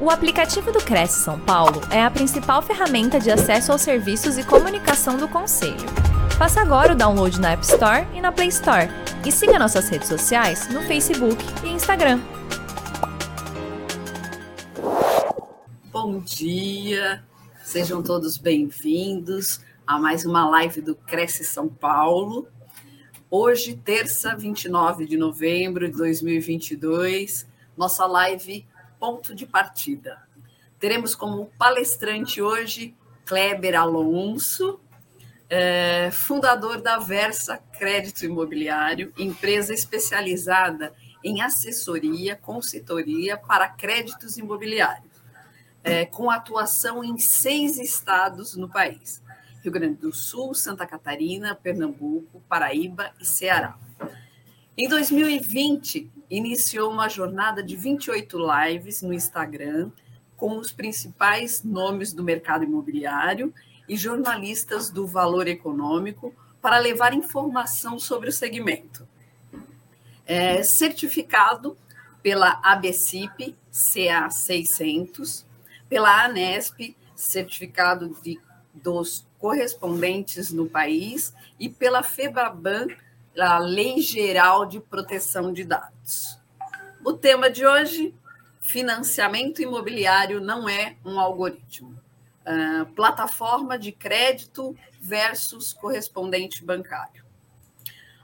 O aplicativo do Cresce São Paulo é a principal ferramenta de acesso aos serviços e comunicação do Conselho. Faça agora o download na App Store e na Play Store. E siga nossas redes sociais no Facebook e Instagram. Bom dia, sejam todos bem-vindos a mais uma live do Cresce São Paulo. Hoje, terça, 29 de novembro de 2022, nossa live ponto de partida. Teremos como palestrante hoje Kleber Alonso, é, fundador da Versa Crédito Imobiliário, empresa especializada em assessoria, consultoria para créditos imobiliários, é, com atuação em seis estados no país: Rio Grande do Sul, Santa Catarina, Pernambuco, Paraíba e Ceará. Em 2020, iniciou uma jornada de 28 lives no Instagram com os principais nomes do mercado imobiliário e jornalistas do Valor Econômico para levar informação sobre o segmento. É certificado pela ABCIP CA 600, pela ANESP, certificado de, dos correspondentes no país, e pela FEBABAN, a Lei Geral de Proteção de Dados. O tema de hoje: financiamento imobiliário não é um algoritmo. Uh, plataforma de crédito versus correspondente bancário.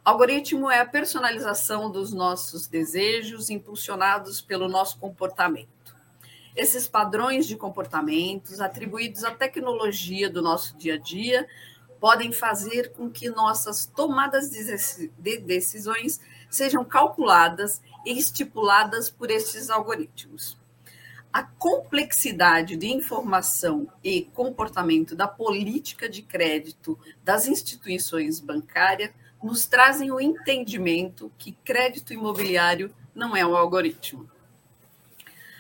Algoritmo é a personalização dos nossos desejos impulsionados pelo nosso comportamento. Esses padrões de comportamentos atribuídos à tecnologia do nosso dia a dia podem fazer com que nossas tomadas de decisões sejam calculadas e estipuladas por estes algoritmos. A complexidade de informação e comportamento da política de crédito das instituições bancárias nos trazem o entendimento que crédito imobiliário não é um algoritmo.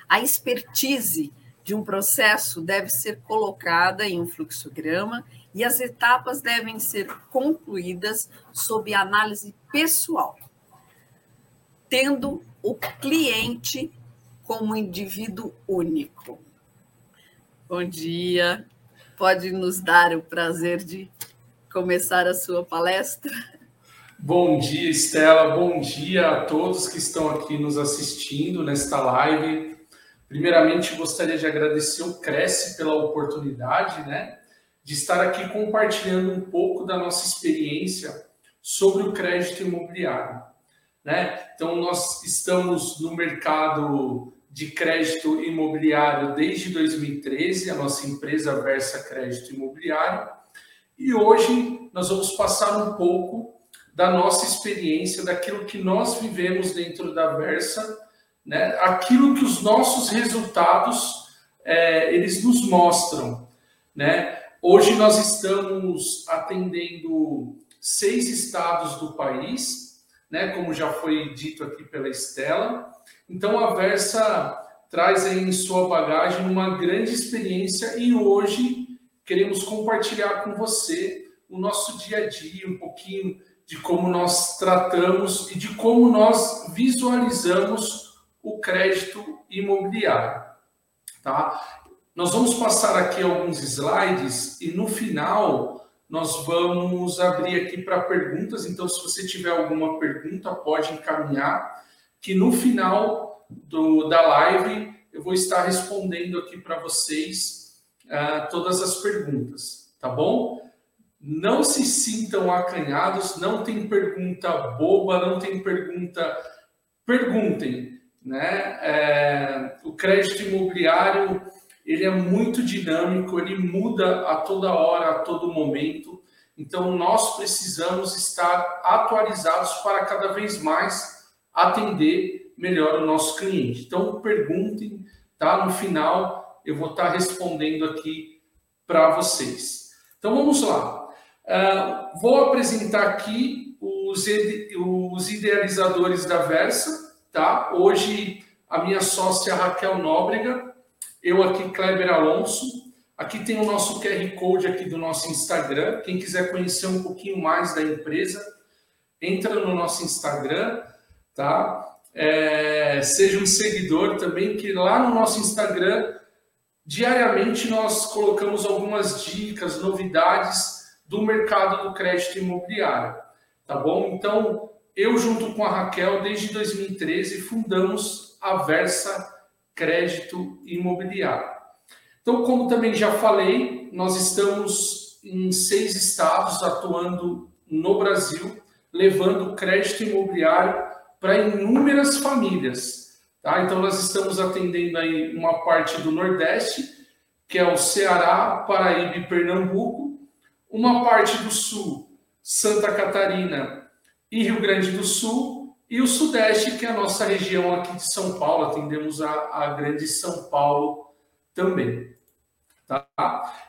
A expertise de um processo deve ser colocada em um fluxograma e as etapas devem ser concluídas sob análise pessoal, tendo o cliente como indivíduo único. Bom dia, pode nos dar o prazer de começar a sua palestra? Bom dia, Estela. Bom dia a todos que estão aqui nos assistindo nesta live. Primeiramente, gostaria de agradecer o Cresce pela oportunidade, né? De estar aqui compartilhando um pouco da nossa experiência sobre o crédito imobiliário. Né? Então, nós estamos no mercado de crédito imobiliário desde 2013, a nossa empresa Versa Crédito Imobiliário, e hoje nós vamos passar um pouco da nossa experiência, daquilo que nós vivemos dentro da Versa, né? aquilo que os nossos resultados é, eles nos mostram. Né? Hoje nós estamos atendendo seis estados do país, né, como já foi dito aqui pela Estela. Então a Versa traz aí em sua bagagem uma grande experiência e hoje queremos compartilhar com você o nosso dia a dia, um pouquinho de como nós tratamos e de como nós visualizamos o crédito imobiliário, tá? Nós vamos passar aqui alguns slides e no final nós vamos abrir aqui para perguntas. Então, se você tiver alguma pergunta, pode encaminhar, que no final do, da live eu vou estar respondendo aqui para vocês uh, todas as perguntas, tá bom? Não se sintam acanhados, não tem pergunta boba, não tem pergunta. Perguntem, né? É, o crédito imobiliário ele é muito dinâmico, ele muda a toda hora, a todo momento. Então, nós precisamos estar atualizados para cada vez mais atender melhor o nosso cliente. Então, perguntem, tá? No final, eu vou estar respondendo aqui para vocês. Então, vamos lá. Uh, vou apresentar aqui os, os idealizadores da Versa, tá? Hoje, a minha sócia Raquel Nóbrega, eu aqui, Kleber Alonso. Aqui tem o nosso QR Code aqui do nosso Instagram. Quem quiser conhecer um pouquinho mais da empresa, entra no nosso Instagram, tá? é, seja um seguidor também, que lá no nosso Instagram, diariamente nós colocamos algumas dicas, novidades do mercado do crédito imobiliário, tá bom? Então, eu junto com a Raquel, desde 2013, fundamos a Versa Crédito Imobiliário. Então, como também já falei, nós estamos em seis estados atuando no Brasil, levando crédito imobiliário para inúmeras famílias. Tá? Então, nós estamos atendendo aí uma parte do Nordeste, que é o Ceará, Paraíba e Pernambuco, uma parte do Sul, Santa Catarina e Rio Grande do Sul, e o Sudeste, que é a nossa região aqui de São Paulo, atendemos a, a grande São Paulo também. Tá?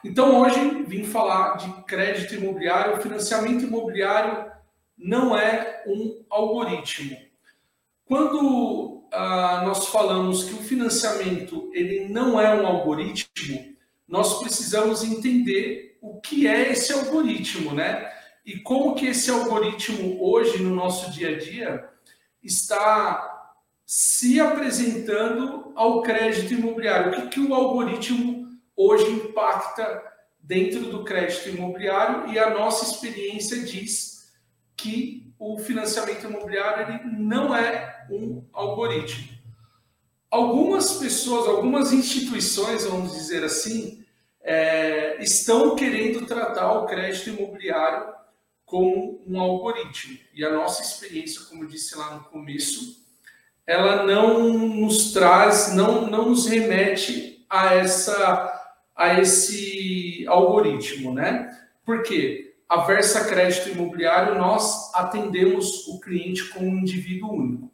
Então, hoje vim falar de crédito imobiliário. O financiamento imobiliário não é um algoritmo. Quando ah, nós falamos que o financiamento ele não é um algoritmo, nós precisamos entender o que é esse algoritmo, né? E como que esse algoritmo hoje no nosso dia a dia está se apresentando ao crédito imobiliário. O que, que o algoritmo hoje impacta dentro do crédito imobiliário e a nossa experiência diz que o financiamento imobiliário ele não é um algoritmo. Algumas pessoas, algumas instituições, vamos dizer assim, é, estão querendo tratar o crédito imobiliário como um algoritmo. E a nossa experiência, como disse lá no começo, ela não nos traz, não, não nos remete a essa a esse algoritmo, né? Porque a Versa Crédito Imobiliário nós atendemos o cliente como um indivíduo único.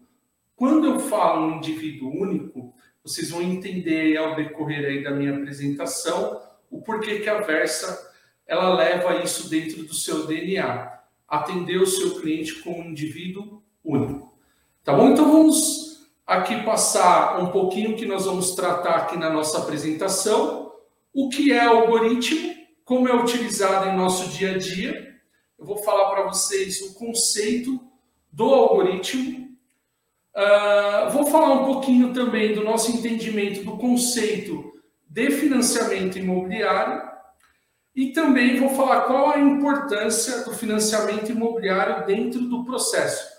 Quando eu falo um indivíduo único, vocês vão entender ao decorrer aí da minha apresentação o porquê que a Versa ela leva isso dentro do seu DNA, atender o seu cliente como um indivíduo único. Tá bom? Então vamos aqui passar um pouquinho que nós vamos tratar aqui na nossa apresentação o que é algoritmo, como é utilizado em nosso dia a dia. Eu vou falar para vocês o conceito do algoritmo. Uh, vou falar um pouquinho também do nosso entendimento do conceito de financiamento imobiliário e também vou falar qual a importância do financiamento imobiliário dentro do processo.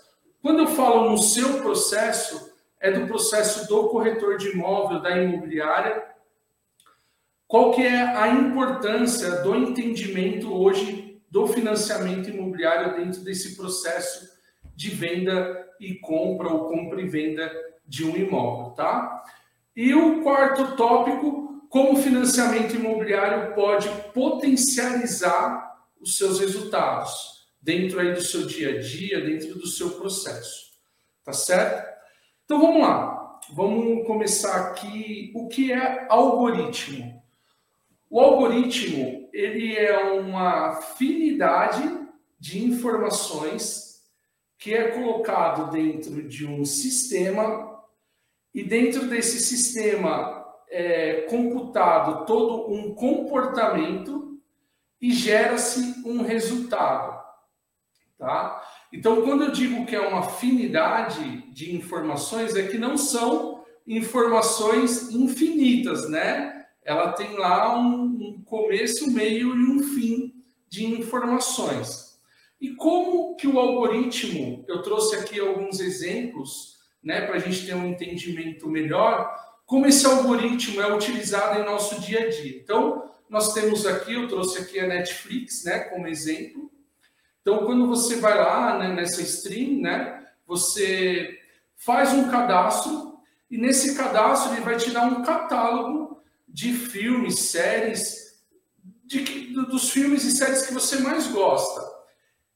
Quando eu falo no seu processo, é do processo do corretor de imóvel, da imobiliária, qual que é a importância do entendimento hoje do financiamento imobiliário dentro desse processo de venda e compra ou compra e venda de um imóvel, tá? E o quarto tópico, como o financiamento imobiliário pode potencializar os seus resultados dentro aí do seu dia a dia, dentro do seu processo. Tá certo? Então vamos lá. Vamos começar aqui o que é algoritmo. O algoritmo ele é uma afinidade de informações que é colocado dentro de um sistema e dentro desse sistema é computado todo um comportamento e gera-se um resultado, tá? Então, quando eu digo que é uma afinidade de informações, é que não são informações infinitas, né? ela tem lá um, um começo, meio e um fim de informações. E como que o algoritmo, eu trouxe aqui alguns exemplos, né, para a gente ter um entendimento melhor, como esse algoritmo é utilizado em nosso dia a dia. Então, nós temos aqui, eu trouxe aqui a Netflix, né, como exemplo. Então, quando você vai lá né, nessa stream, né, você faz um cadastro e nesse cadastro ele vai te dar um catálogo de filmes, séries, de, dos filmes e séries que você mais gosta.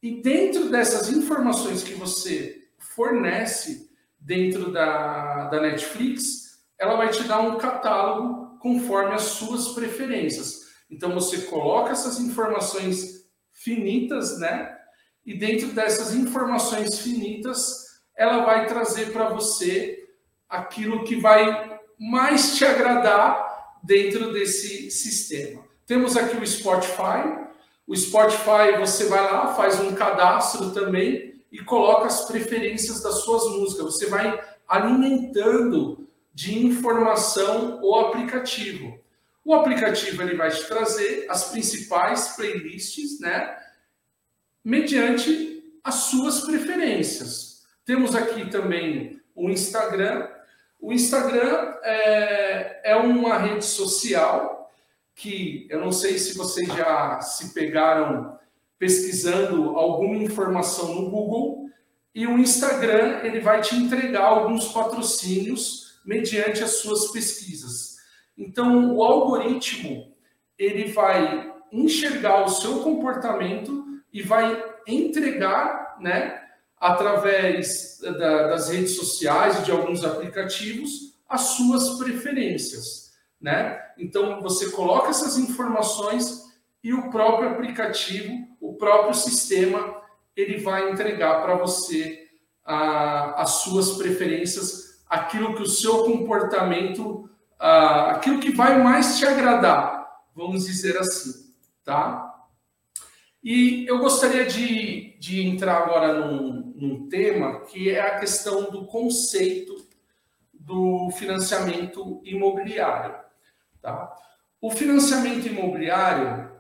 E dentro dessas informações que você fornece dentro da, da Netflix, ela vai te dar um catálogo conforme as suas preferências. Então você coloca essas informações finitas, né? E dentro dessas informações finitas, ela vai trazer para você aquilo que vai mais te agradar dentro desse sistema. Temos aqui o Spotify. O Spotify, você vai lá, faz um cadastro também e coloca as preferências das suas músicas. Você vai alimentando de informação o aplicativo. O aplicativo ele vai te trazer as principais playlists, né? Mediante as suas preferências. Temos aqui também o Instagram. O Instagram é, é uma rede social que eu não sei se vocês já se pegaram pesquisando alguma informação no Google e o Instagram ele vai te entregar alguns patrocínios mediante as suas pesquisas. Então, o algoritmo ele vai enxergar o seu comportamento e vai entregar, né, através da, das redes sociais e de alguns aplicativos, as suas preferências, né? Então, você coloca essas informações e o próprio aplicativo, o próprio sistema, ele vai entregar para você a, as suas preferências, aquilo que o seu comportamento uh, aquilo que vai mais te agradar, vamos dizer assim, tá? E eu gostaria de, de entrar agora num, num tema que é a questão do conceito do financiamento imobiliário, tá? O financiamento imobiliário,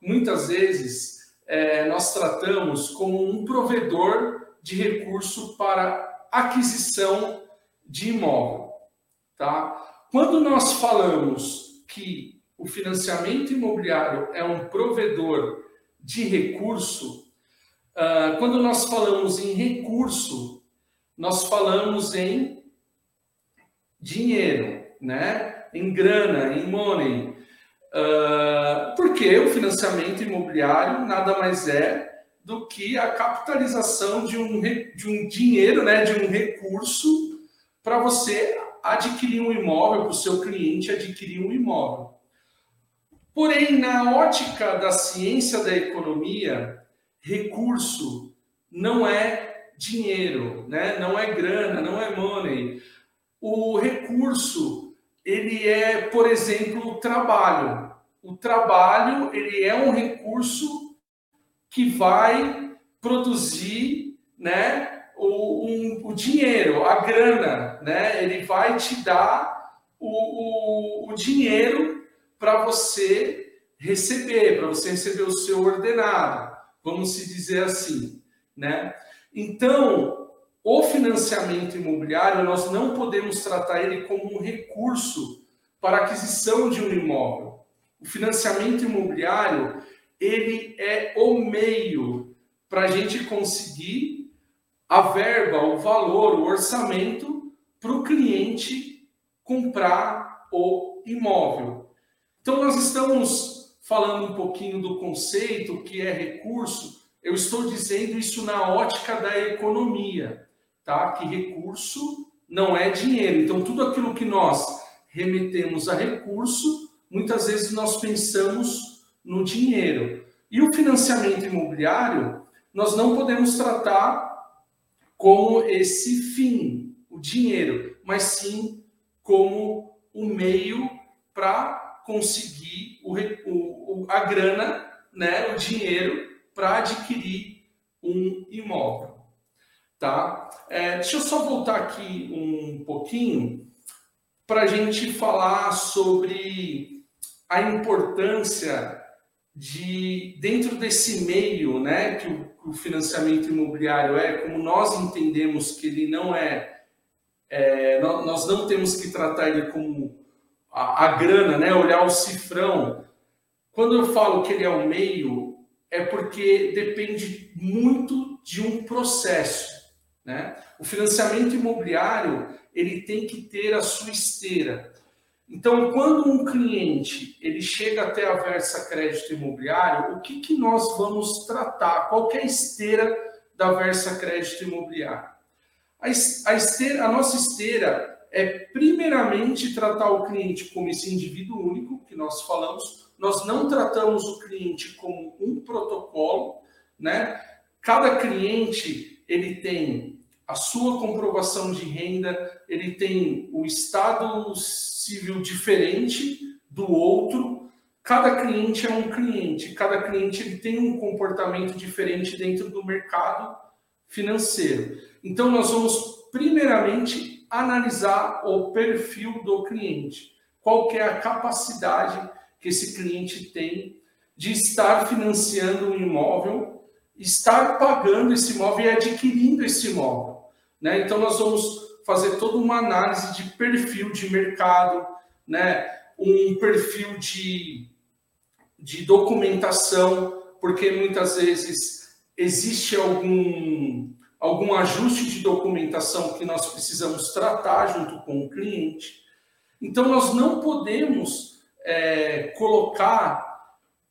muitas vezes, é, nós tratamos como um provedor de recurso para aquisição de imóvel, tá? Quando nós falamos que o financiamento imobiliário é um provedor de recurso, uh, quando nós falamos em recurso, nós falamos em dinheiro, né? em grana, em money. Uh, porque o financiamento imobiliário nada mais é do que a capitalização de um, de um dinheiro, né? de um recurso para você adquirir um imóvel, para o seu cliente adquirir um imóvel. Porém, na ótica da ciência da economia, recurso não é dinheiro, né? não é grana, não é money. O recurso, ele é, por exemplo, o trabalho. O trabalho, ele é um recurso que vai produzir, né, o, um, o dinheiro, a grana, né? Ele vai te dar o, o, o dinheiro para você receber, para você receber o seu ordenado, vamos se dizer assim, né? Então, o financiamento imobiliário, nós não podemos tratar ele como um recurso para aquisição de um imóvel. O financiamento imobiliário, ele é o meio para a gente conseguir a verba, o valor, o orçamento para o cliente comprar o imóvel. Então, nós estamos falando um pouquinho do conceito que é recurso. Eu estou dizendo isso na ótica da economia, tá? Que recurso não é dinheiro. Então, tudo aquilo que nós remetemos a recurso, muitas vezes nós pensamos no dinheiro. E o financiamento imobiliário, nós não podemos tratar como esse fim, o dinheiro, mas sim como o meio para conseguir o, o, a grana, né, o dinheiro para adquirir um imóvel. Tá? É, deixa eu só voltar aqui um pouquinho para a gente falar sobre a importância de dentro desse meio, né, que o o financiamento imobiliário é, como nós entendemos que ele não é, é nós não temos que tratar ele como a, a, grana, né? olhar o cifrão. Quando eu falo que ele é o meio, é porque depende muito de um processo. Né? O financiamento imobiliário ele tem que ter a sua esteira. Então, quando um cliente ele chega até a Versa Crédito Imobiliário, o que, que nós vamos tratar? Qual é a esteira da Versa Crédito Imobiliário? A, esteira, a nossa esteira é primeiramente tratar o cliente como esse indivíduo único que nós falamos. Nós não tratamos o cliente como um protocolo, né? Cada cliente ele tem a sua comprovação de renda, ele tem o estado civil diferente do outro. Cada cliente é um cliente, cada cliente ele tem um comportamento diferente dentro do mercado financeiro. Então nós vamos primeiramente, analisar o perfil do cliente. Qual que é a capacidade que esse cliente tem de estar financiando um imóvel, estar pagando esse imóvel e adquirindo esse imóvel. Né? Então, nós vamos fazer toda uma análise de perfil de mercado, né? um perfil de, de documentação, porque muitas vezes existe algum, algum ajuste de documentação que nós precisamos tratar junto com o cliente. Então, nós não podemos é, colocar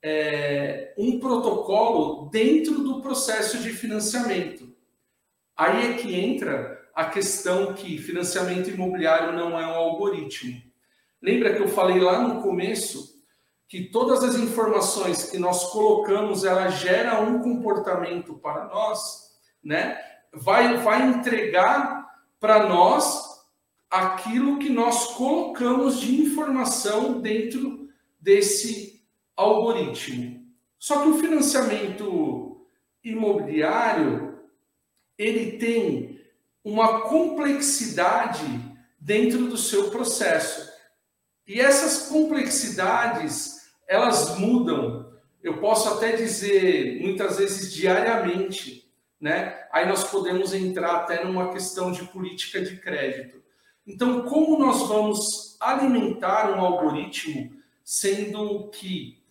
é, um protocolo dentro do processo de financiamento. Aí é que entra a questão que financiamento imobiliário não é um algoritmo. Lembra que eu falei lá no começo que todas as informações que nós colocamos, ela gera um comportamento para nós, né? Vai, vai entregar para nós aquilo que nós colocamos de informação dentro desse algoritmo. Só que o financiamento imobiliário ele tem uma complexidade dentro do seu processo. E essas complexidades, elas mudam. Eu posso até dizer muitas vezes diariamente, né? Aí nós podemos entrar até numa questão de política de crédito. Então, como nós vamos alimentar um algoritmo, sendo que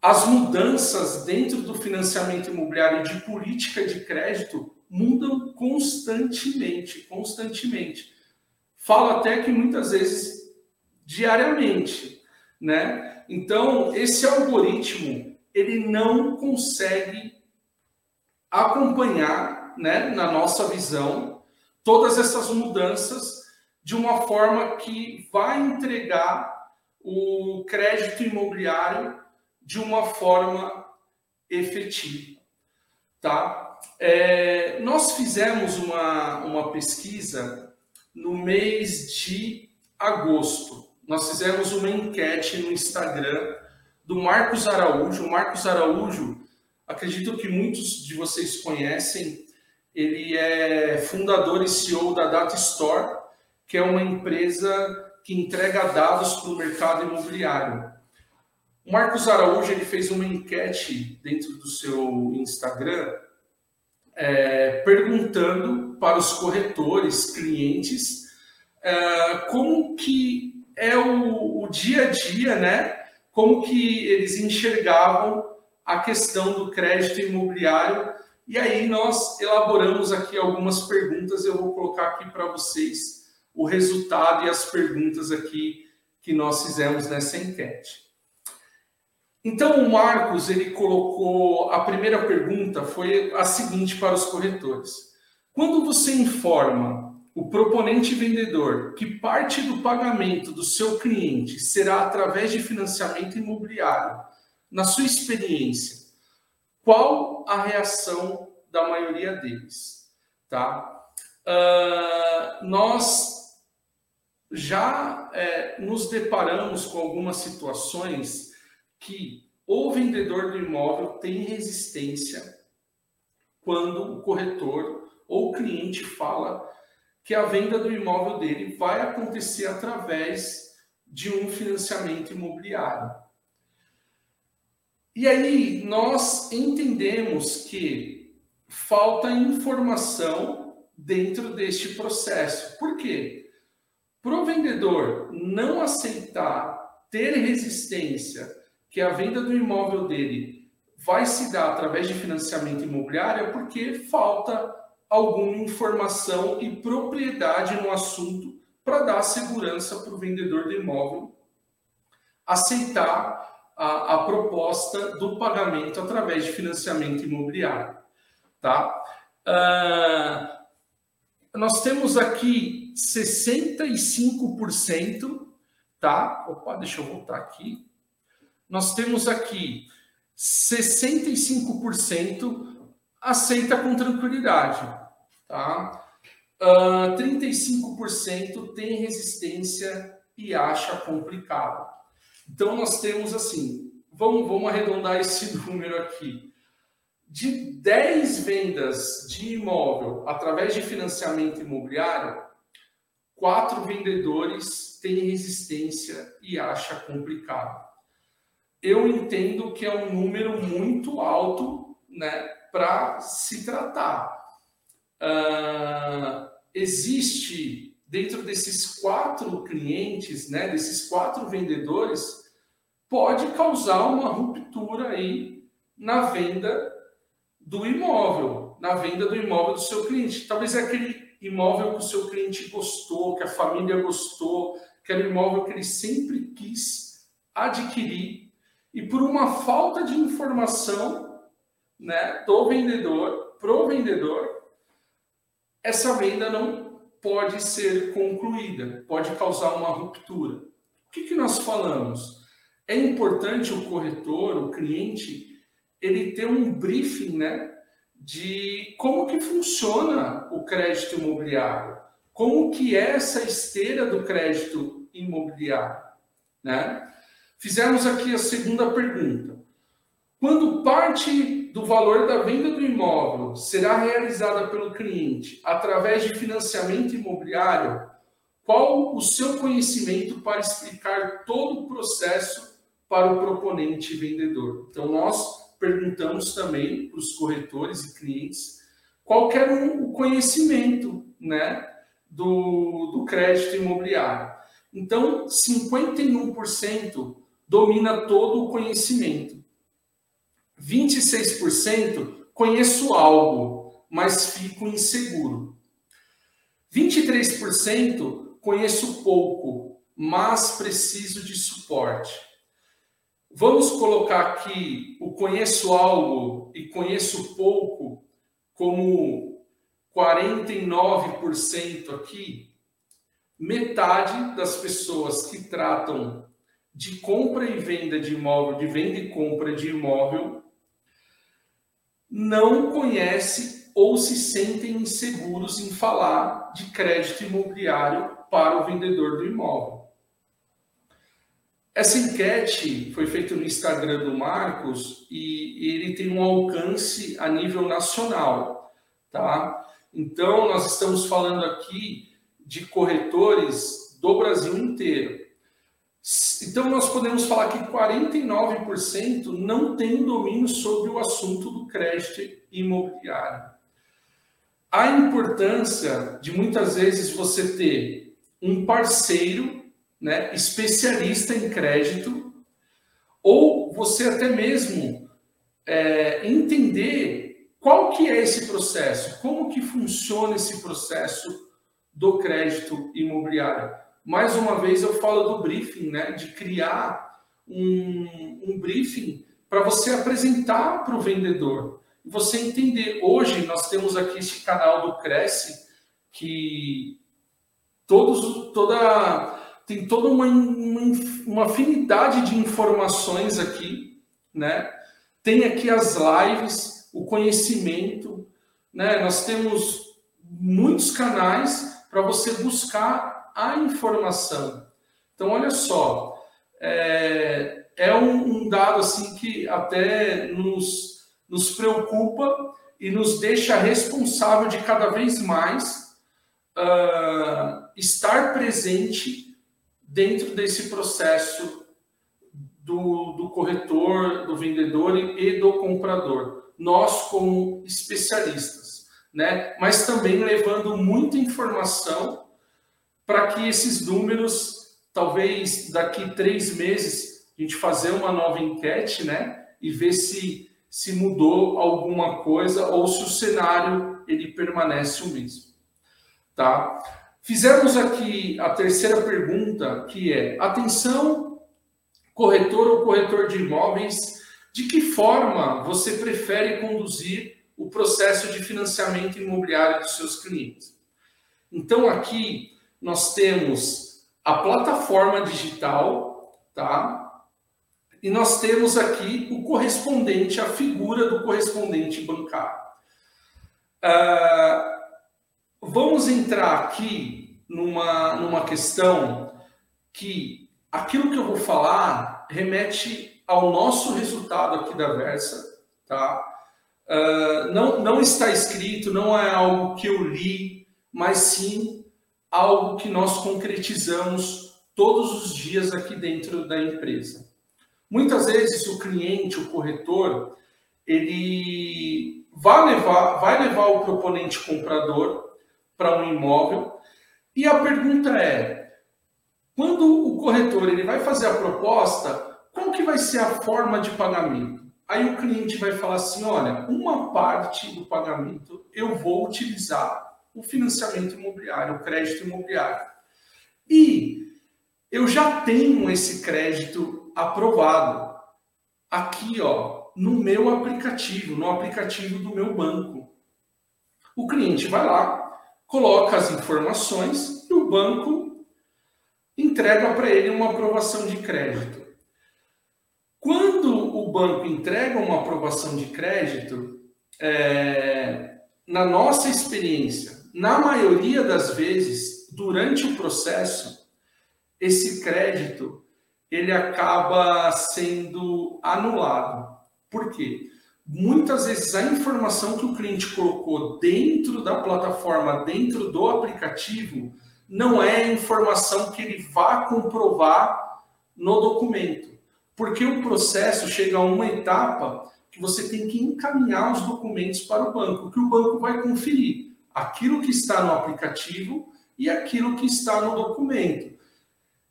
as mudanças dentro do financiamento imobiliário de política de crédito mudam constantemente, constantemente. Falo até que muitas vezes diariamente, né? Então, esse algoritmo, ele não consegue acompanhar, né, na nossa visão, todas essas mudanças de uma forma que vai entregar o crédito imobiliário de uma forma efetiva, tá? É, nós fizemos uma, uma pesquisa no mês de agosto. Nós fizemos uma enquete no Instagram do Marcos Araújo. O Marcos Araújo, acredito que muitos de vocês conhecem, ele é fundador e CEO da Data Store, que é uma empresa que entrega dados para o mercado imobiliário. O Marcos Araújo ele fez uma enquete dentro do seu Instagram é, perguntando para os corretores, clientes, é, como que é o, o dia a dia, né? Como que eles enxergavam a questão do crédito imobiliário. E aí nós elaboramos aqui algumas perguntas, eu vou colocar aqui para vocês o resultado e as perguntas aqui que nós fizemos nessa enquete. Então, o Marcos, ele colocou, a primeira pergunta foi a seguinte para os corretores. Quando você informa o proponente vendedor que parte do pagamento do seu cliente será através de financiamento imobiliário, na sua experiência, qual a reação da maioria deles? Tá? Uh, nós já é, nos deparamos com algumas situações que o vendedor do imóvel tem resistência quando o corretor ou o cliente fala que a venda do imóvel dele vai acontecer através de um financiamento imobiliário. E aí nós entendemos que falta informação dentro deste processo. Por quê? Para o vendedor não aceitar, ter resistência que a venda do imóvel dele vai se dar através de financiamento imobiliário, é porque falta alguma informação e propriedade no assunto para dar segurança para o vendedor do imóvel aceitar a, a, proposta do pagamento através de financiamento imobiliário. Tá? Uh, nós temos aqui 65%, tá? Opa, deixa eu voltar aqui. Nós temos aqui 65% aceita com tranquilidade, tá? Uh, ah, 35% tem resistência e acha complicado. Então nós temos assim, vamos, vamos arredondar esse número aqui. de 10 vendas de imóvel através de financiamento imobiliário, quatro vendedores têm resistência e acha complicado. Eu entendo que é um número muito alto né, para se tratar. Uh, existe dentro desses quatro clientes, né, desses quatro vendedores, pode causar uma ruptura aí na venda do imóvel, na venda do imóvel do seu cliente. Talvez é aquele imóvel que o seu cliente gostou, que a família gostou, o imóvel que ele sempre quis adquirir e por uma falta de informação, né, do vendedor pro vendedor, essa venda não pode ser concluída, pode causar uma ruptura. O que, que nós falamos? É importante o corretor, o cliente, ele ter um briefing, né, de como que funciona o crédito imobiliário, como que é essa esteira do crédito imobiliário, né? Fizemos aqui a segunda pergunta. Quando parte do valor da venda do imóvel será realizada pelo cliente através de financiamento imobiliário, qual o seu conhecimento para explicar todo o processo para o proponente vendedor? Então, nós perguntamos também para os corretores e clientes qual era o conhecimento né, do, do crédito imobiliário. Então, 51% domina todo o conhecimento. 26% conheço algo, mas fico inseguro. 23% conheço pouco, mas preciso de suporte. Vamos colocar aqui o conheço algo e conheço pouco como 49% aqui. Metade das pessoas que tratam de compra e venda de imóvel, de venda e compra de imóvel, não conhece ou se sentem inseguros em falar de crédito imobiliário para o vendedor do imóvel. Essa enquete foi feita no Instagram do Marcos e ele tem um alcance a nível nacional, tá? Então, nós estamos falando aqui de corretores do Brasil inteiro. Então, nós podemos falar que 49% não tem domínio sobre o assunto do crédito imobiliário. A importância de muitas vezes você ter um parceiro né, especialista em crédito, ou você até mesmo é, entender qual que é esse processo, como que funciona esse processo do crédito imobiliário. Mais uma vez eu falo do briefing, né, de criar um, um briefing para você apresentar para o vendedor. Você entender. Hoje nós temos aqui este canal do Cresce, que todos, toda tem toda uma, uma, uma afinidade de informações aqui, né? Tem aqui as lives, o conhecimento, né? Nós temos muitos canais para você buscar a informação. Então, olha só, é, é um, um, dado assim que até nos, nos preocupa e nos deixa responsável de cada vez mais uh, estar presente dentro desse processo do, do corretor, do vendedor e do comprador. Nós, como especialistas, né? mas também levando muita informação para que esses números, talvez daqui três meses, a gente fazer uma nova enquete né? e ver se, se mudou alguma coisa ou se o cenário ele permanece o mesmo. Tá? Fizemos aqui a terceira pergunta, que é: atenção, corretor ou corretor de imóveis, de que forma você prefere conduzir o processo de financiamento imobiliário dos seus clientes? Então, aqui nós temos a plataforma digital, tá? E nós temos aqui o correspondente, a figura do correspondente bancário. Uh, vamos entrar aqui numa, numa questão que aquilo que eu vou falar remete ao nosso resultado aqui da Versa, tá? uh, não, não está escrito, não é algo que eu li, mas sim algo que nós concretizamos todos os dias aqui dentro da empresa. Muitas vezes o cliente, o corretor, ele vai levar, vai levar o proponente comprador para um imóvel e a pergunta é: quando o corretor ele vai fazer a proposta, qual que vai ser a forma de pagamento? Aí o cliente vai falar assim: olha, uma parte do pagamento eu vou utilizar o financiamento imobiliário, o crédito imobiliário. E eu já tenho esse crédito aprovado aqui, ó, no meu aplicativo, no aplicativo do meu banco. O cliente vai lá, coloca as informações e o banco entrega para ele uma aprovação de crédito. Quando o banco entrega uma aprovação de crédito, é, na nossa experiência, na maioria das vezes, durante o processo, esse crédito ele acaba sendo anulado. Por quê? Muitas vezes a informação que o cliente colocou dentro da plataforma, dentro do aplicativo, não é a informação que ele vá comprovar no documento. Porque o processo chega a uma etapa que você tem que encaminhar os documentos para o banco, que o banco vai conferir aquilo que está no aplicativo e aquilo que está no documento.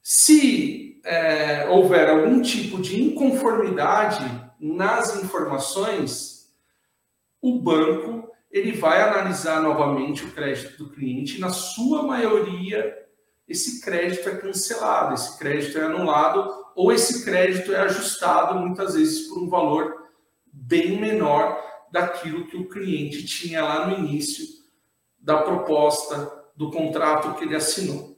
Se é, houver algum tipo de inconformidade nas informações, o banco ele vai analisar novamente o crédito do cliente. Na sua maioria, esse crédito é cancelado, esse crédito é anulado ou esse crédito é ajustado muitas vezes por um valor bem menor daquilo que o cliente tinha lá no início da proposta do contrato que ele assinou.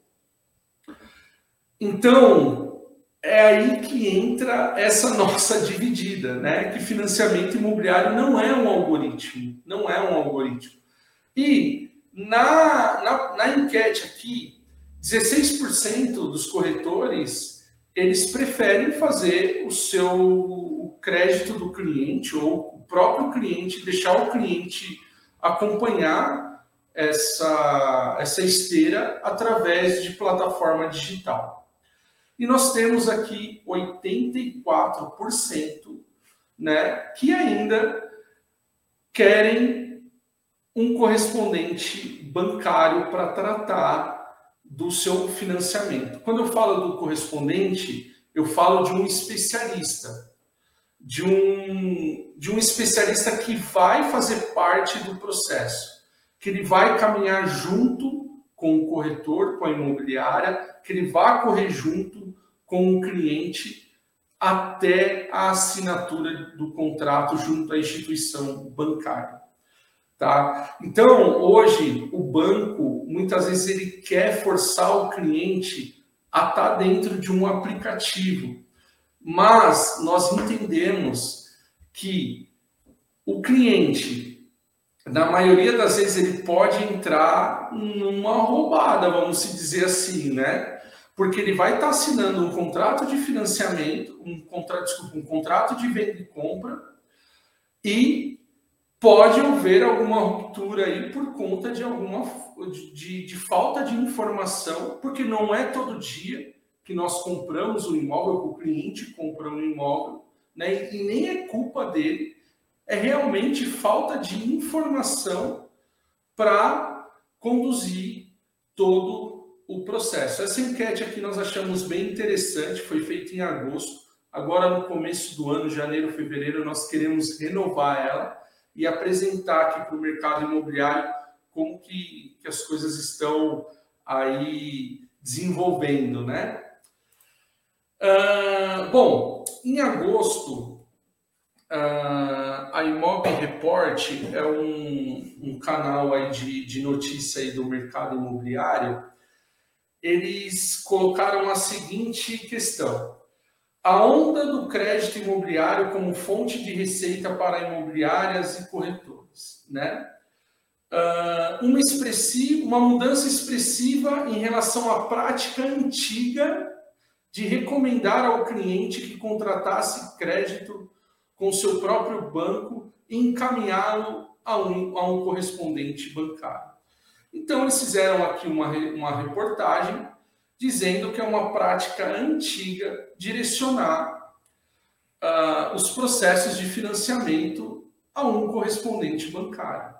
Então, é aí que entra essa nossa dividida, né? Que financiamento imobiliário não é um algoritmo, não é um algoritmo. E na, na, na enquete aqui, 16% dos corretores eles preferem fazer o seu o crédito do cliente ou o próprio cliente, deixar o cliente acompanhar essa, essa esteira através de plataforma digital. E nós temos aqui 84% né, que ainda querem um correspondente bancário para tratar do seu financiamento. Quando eu falo do correspondente, eu falo de um especialista, de um, de um especialista que vai fazer parte do processo, que ele vai caminhar junto com o corretor, com a imobiliária, que ele vai correr junto com o cliente até a assinatura do contrato junto à instituição bancária. Tá? Então, hoje, o banco, muitas vezes, ele quer forçar o cliente a estar tá dentro de um aplicativo. Mas nós entendemos que o cliente, na maioria das vezes, ele pode entrar numa roubada, vamos se dizer assim, né? Porque ele vai estar assinando um contrato de financiamento, um contrato, desculpa, um contrato de venda e compra, e pode haver alguma ruptura aí por conta de alguma de, de, falta de informação, porque não é todo dia que nós compramos um imóvel, que o cliente compra um imóvel, né? E nem é culpa dele, é realmente falta de informação para conduzir todo o processo. Essa enquete aqui nós achamos bem interessante, foi feita em agosto. Agora, no começo do ano, janeiro, fevereiro, nós queremos renovar ela e apresentar aqui para o mercado imobiliário como que, que as coisas estão aí desenvolvendo, né? Uh, bom, em agosto, uh, a Imob Report é um, um canal aí de, de notícia aí do mercado imobiliário. Eles colocaram a seguinte questão: a onda do crédito imobiliário como fonte de receita para imobiliárias e corretores, né? Uh, uma, expressiva, uma mudança expressiva em relação à prática antiga de recomendar ao cliente que contratasse crédito com seu próprio banco e encaminhá-lo a um, a um correspondente bancário. Então, eles fizeram aqui uma, uma reportagem dizendo que é uma prática antiga direcionar uh, os processos de financiamento a um correspondente bancário.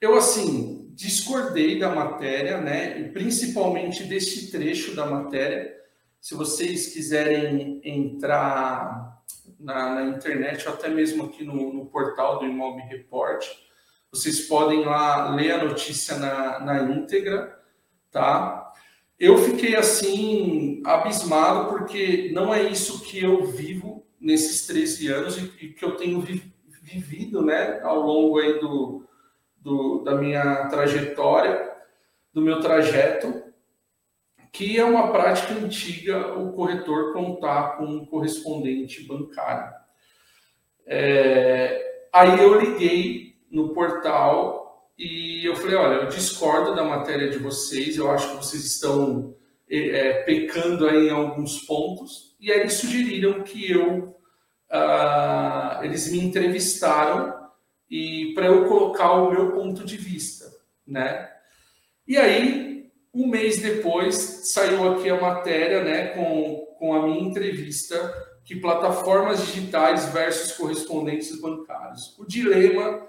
Eu, assim, discordei da matéria, né, principalmente desse trecho da matéria. Se vocês quiserem entrar na, na internet, ou até mesmo aqui no, no portal do Imob Report, vocês podem lá ler a notícia na, na íntegra, tá? Eu fiquei assim abismado porque não é isso que eu vivo nesses 13 anos e, que eu tenho vi, vivido, né, ao longo aí do, do, da minha trajetória, do meu trajeto, que é uma prática antiga o corretor contar com um correspondente bancário. É, aí eu liguei no portal e eu falei, olha, eu discordo da matéria de vocês, eu acho que vocês estão é, pecando aí em alguns pontos. E aí eles sugeriram que eu, uh, eles me entrevistaram e para eu colocar o meu ponto de vista, né? E aí, um mês depois, saiu aqui a matéria, né, com, com a minha entrevista, que plataformas digitais versus correspondentes bancários. O dilema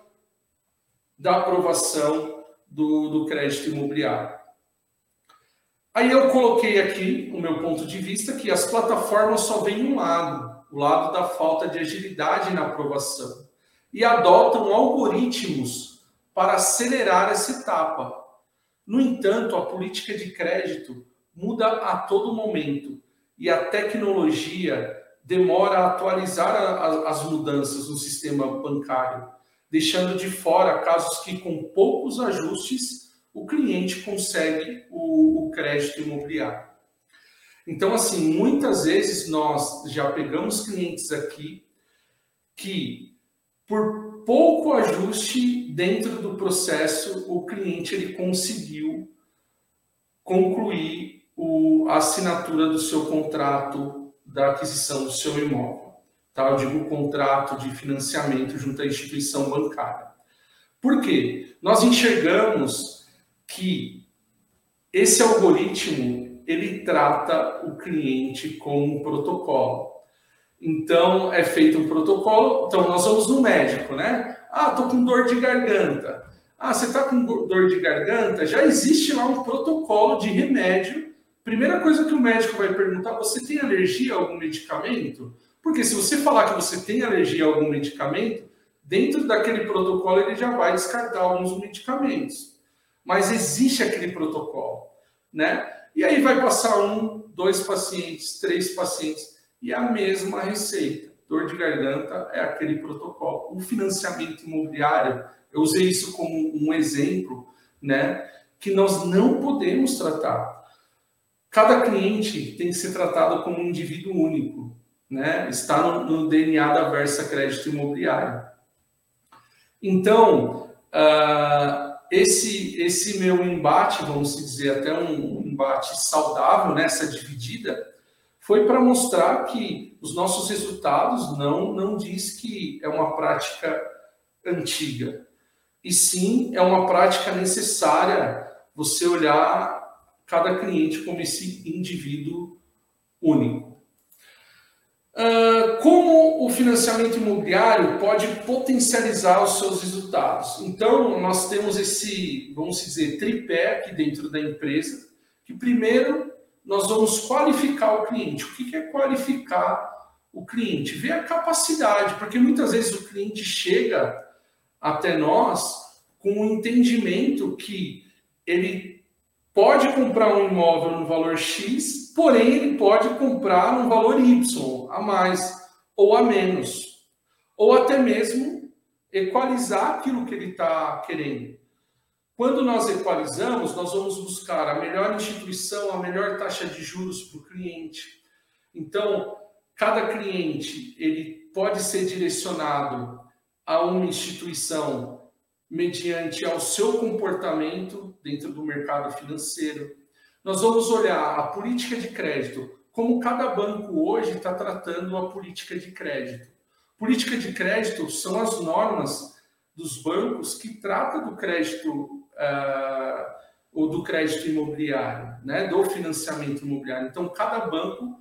da aprovação do, do crédito imobiliário. Aí eu coloquei aqui o meu ponto de vista que as plataformas só vêm um lado, o lado da falta de agilidade na aprovação e adotam algoritmos para acelerar essa etapa. No entanto, a política de crédito muda a todo momento e a tecnologia demora a atualizar as mudanças no sistema bancário, deixando de fora casos que, com poucos ajustes, o cliente consegue o, o crédito imobiliário. Então, assim, muitas vezes nós já pegamos clientes aqui que por pouco ajuste dentro do processo, o cliente ele conseguiu concluir o, a assinatura do seu contrato da aquisição do seu imóvel. Tá? Eu digo contrato de financiamento junto à instituição bancária. Por quê? Nós enxergamos que esse algoritmo ele trata o cliente como um protocolo. Então, é feito um protocolo. Então, nós vamos no médico, né? Ah, tô com dor de garganta. Ah, você tá com dor de garganta? Já existe lá um protocolo de remédio. Primeira coisa que o médico vai perguntar: você tem alergia a algum medicamento? Porque se você falar que você tem alergia a algum medicamento, dentro daquele protocolo ele já vai descartar alguns medicamentos. Mas existe aquele protocolo, né? E aí vai passar um, dois pacientes, três pacientes e a mesma receita. Dor de garganta é aquele protocolo. O financiamento imobiliário, eu usei isso como um exemplo, né, que nós não podemos tratar. Cada cliente tem que ser tratado como um indivíduo único, né? Está no, no DNA da Versa Crédito Imobiliário. Então, uh, esse esse meu embate, vamos dizer, até um embate saudável nessa dividida, foi para mostrar que os nossos resultados não, não diz que é uma prática antiga, e sim é uma prática necessária você olhar cada cliente como esse indivíduo único. Uh, como o financiamento imobiliário pode potencializar os seus resultados? Então, nós temos esse, vamos dizer, tripé aqui dentro da empresa, que primeiro nós vamos qualificar o cliente. O que é qualificar o cliente? Ver a capacidade, porque muitas vezes o cliente chega até nós com o entendimento que ele pode comprar um imóvel no valor X, porém ele pode comprar um valor Y a mais ou a menos, ou até mesmo equalizar aquilo que ele está querendo. Quando nós equalizamos, nós vamos buscar a melhor instituição, a melhor taxa de juros para o cliente. Então, cada cliente ele pode ser direcionado a uma instituição mediante ao seu comportamento dentro do mercado financeiro. Nós vamos olhar a política de crédito, como cada banco hoje está tratando a política de crédito. Política de crédito são as normas dos bancos que trata do crédito uh, ou do crédito imobiliário, né, do financiamento imobiliário. Então, cada banco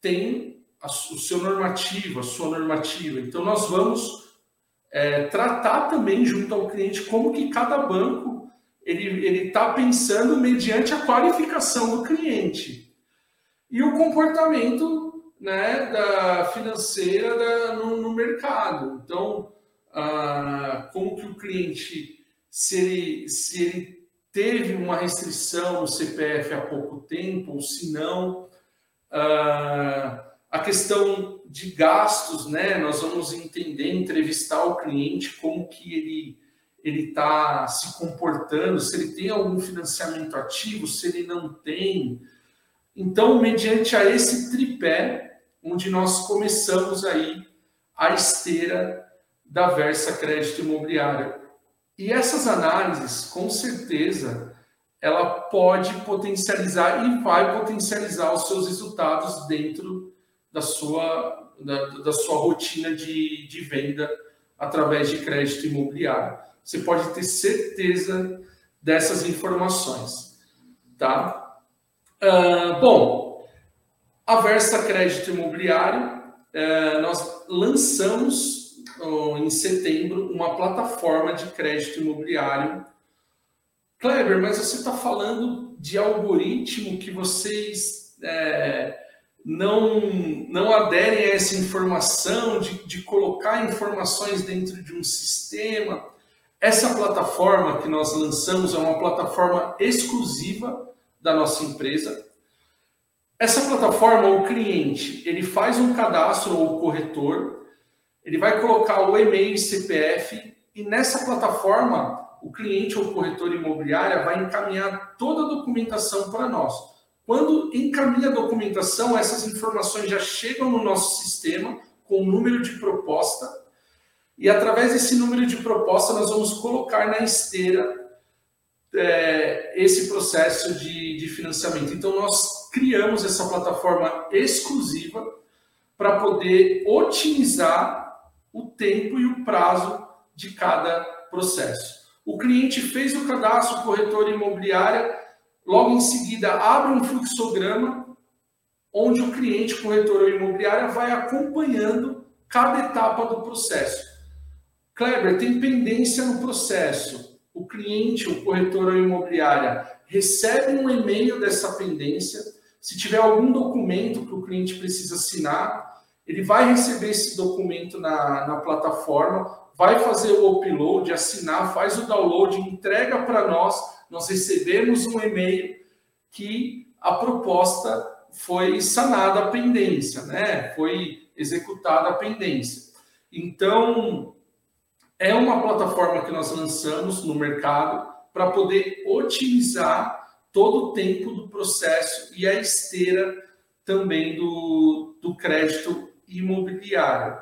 tem a, o seu normativo, a sua normativa. Então, nós vamos é, tratar também junto ao cliente como que cada banco ele está pensando mediante a qualificação do cliente e o comportamento né, da financeira da, no, no, mercado. Então, ah, como que o cliente, se ele, se ele teve uma restrição no CPF há pouco tempo, ou se não, ah, a questão de gastos, né? Nós vamos entender, entrevistar o cliente, como que ele ele está se comportando, se ele tem algum financiamento ativo, se ele não tem. Então, mediante a esse tripé, onde nós começamos aí a esteira da Versa Crédito Imobiliário. E essas análises, com certeza, ela pode potencializar e vai potencializar os seus resultados dentro da sua, da, da sua rotina de, de venda através de crédito imobiliário. Você pode ter certeza dessas informações, tá? Uh, bom, a Versa Crédito Imobiliário, uh, nós lançamos em setembro uma plataforma de crédito imobiliário. Kleber, mas você está falando de algoritmo que vocês é, não, não aderem a essa informação, de, de colocar informações dentro de um sistema. Essa plataforma que nós lançamos é uma plataforma exclusiva da nossa empresa. Essa plataforma, o cliente, ele faz um cadastro ou corretor, ele vai colocar o e-mail e CPF e nessa plataforma o cliente ou corretor imobiliária vai encaminhar toda a documentação para nós. Quando encaminha a documentação, essas informações já chegam no nosso sistema com o número de proposta, e através desse número de proposta, nós vamos colocar na esteira é, esse processo de, de financiamento. Então, nós criamos essa plataforma exclusiva para poder otimizar o tempo e o prazo de cada processo. O cliente fez o cadastro corretor imobiliária, Logo em seguida, abre um fluxograma onde o cliente corretor ou imobiliária vai acompanhando cada etapa do processo. Kleber, tem pendência no processo. O cliente, o corretor ou imobiliária recebe um e-mail dessa pendência. Se tiver algum documento que o cliente precisa assinar, ele vai receber esse documento na, na plataforma, vai fazer o upload, assinar, faz o download, entrega para nós nós recebemos um e-mail que a proposta foi sanada a pendência, né? Foi executada a pendência. Então, é uma plataforma que nós lançamos no mercado para poder otimizar todo o tempo do processo e a esteira também do, do crédito imobiliário.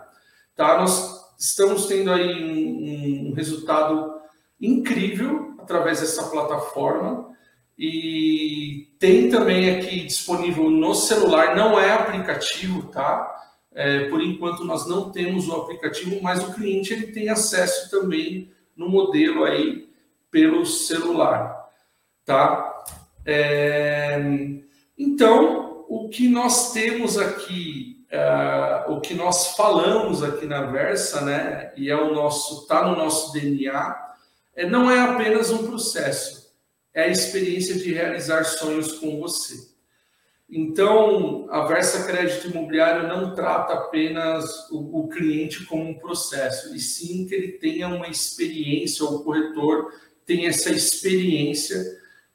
Tá? Nós estamos tendo aí um, um resultado incrível através dessa plataforma. E tem também aqui disponível no celular, não é aplicativo, tá? É, por enquanto nós não temos o aplicativo, mas o cliente ele tem acesso também no modelo aí pelo celular, tá? É, então, o que nós temos aqui, é, o que nós falamos aqui na Versa, né? E é o nosso, tá no nosso DNA, é, não é apenas um processo, é a experiência de realizar sonhos com você. Então, a Versa Crédito Imobiliário não trata apenas o, o, cliente como um processo, e sim que ele tenha uma experiência, ou o corretor tenha essa experiência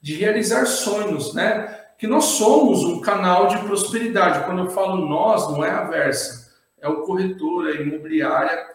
de realizar sonhos, né? Que nós somos um canal de prosperidade. Quando eu falo nós, não é a Versa, é o corretor, é a imobiliária.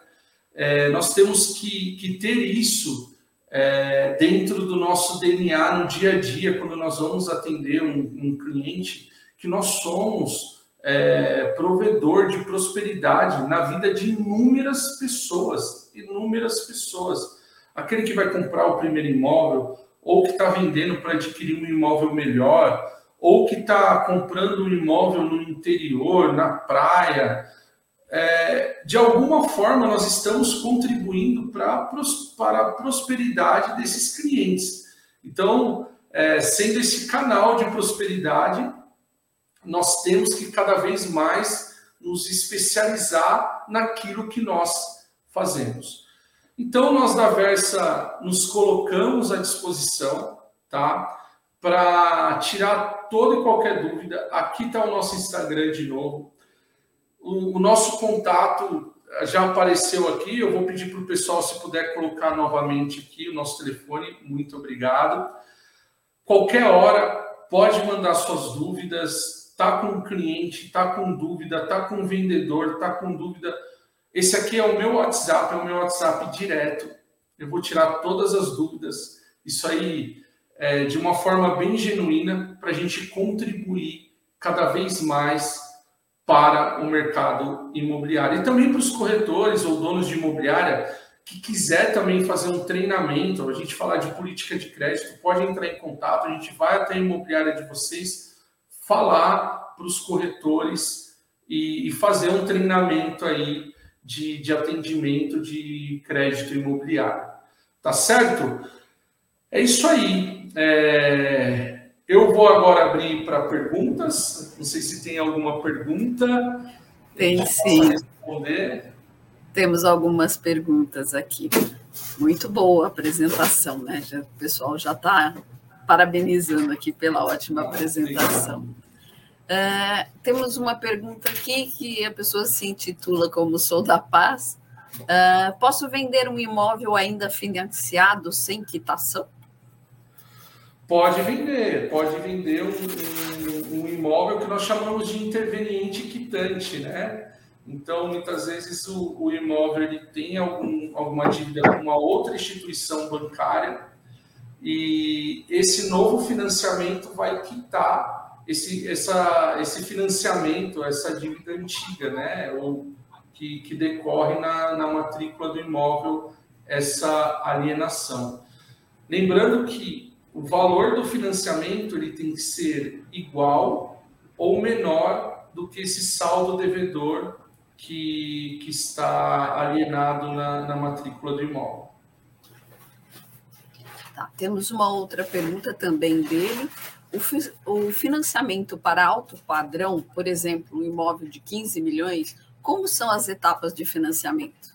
É, nós temos que, que ter isso é, dentro do nosso DNA no dia a dia, quando nós vamos atender um, um cliente, que nós somos é, provedor de prosperidade na vida de inúmeras pessoas, inúmeras pessoas. Aquele que vai comprar o primeiro imóvel, ou que está vendendo para adquirir um imóvel melhor, ou que está comprando um imóvel no interior, na praia, é, de alguma forma nós estamos contribuindo pra, para a prosperidade desses clientes. Então, é, sendo esse canal de prosperidade, nós temos que cada vez mais nos especializar naquilo que nós fazemos. Então, nós da Versa nos colocamos à disposição, tá? Para tirar toda e qualquer dúvida. Aqui está o nosso Instagram de novo. O, o nosso contato já apareceu aqui. Eu vou pedir para o pessoal, se puder colocar novamente aqui o nosso telefone. Muito obrigado. Qualquer hora, pode mandar suas dúvidas. Tá com um cliente, tá com dúvida, tá com um vendedor, tá com dúvida. Esse aqui é o meu WhatsApp, é o meu WhatsApp direto. Eu vou tirar todas as dúvidas. Isso aí é, de uma forma bem genuína para a gente contribuir cada vez mais para o mercado imobiliário e também para os corretores ou donos de imobiliária que quiser também fazer um treinamento, a gente falar de política de crédito, pode entrar em contato, a gente vai até a imobiliária de vocês falar para os corretores e, e, fazer um treinamento aí de, de atendimento de crédito imobiliário. Tá certo? É isso aí. É... Eu vou agora abrir para perguntas. Não sei se tem alguma pergunta. Tem sim. Responder. Temos algumas perguntas aqui. Muito boa a apresentação, né? Já, o pessoal já está parabenizando aqui pela ótima apresentação. Uh, temos uma pergunta aqui que a pessoa se intitula como Sou da Paz. Uh, posso vender um imóvel ainda financiado sem quitação? Pode vender, pode vender um, um, um imóvel que nós chamamos de interveniente quitante, né? Então, muitas vezes, o, o imóvel ele tem algum, alguma dívida com uma outra instituição bancária e esse novo financiamento vai quitar esse, essa, esse financiamento, essa dívida antiga, né? Ou que, que decorre na, na matrícula do imóvel, essa alienação. Lembrando que o valor do financiamento ele tem que ser igual ou menor do que esse saldo devedor que, que está alienado na, na matrícula do imóvel. Tá, temos uma outra pergunta também dele. O, fi, o financiamento para alto padrão, por exemplo, um imóvel de 15 milhões, como são as etapas de financiamento?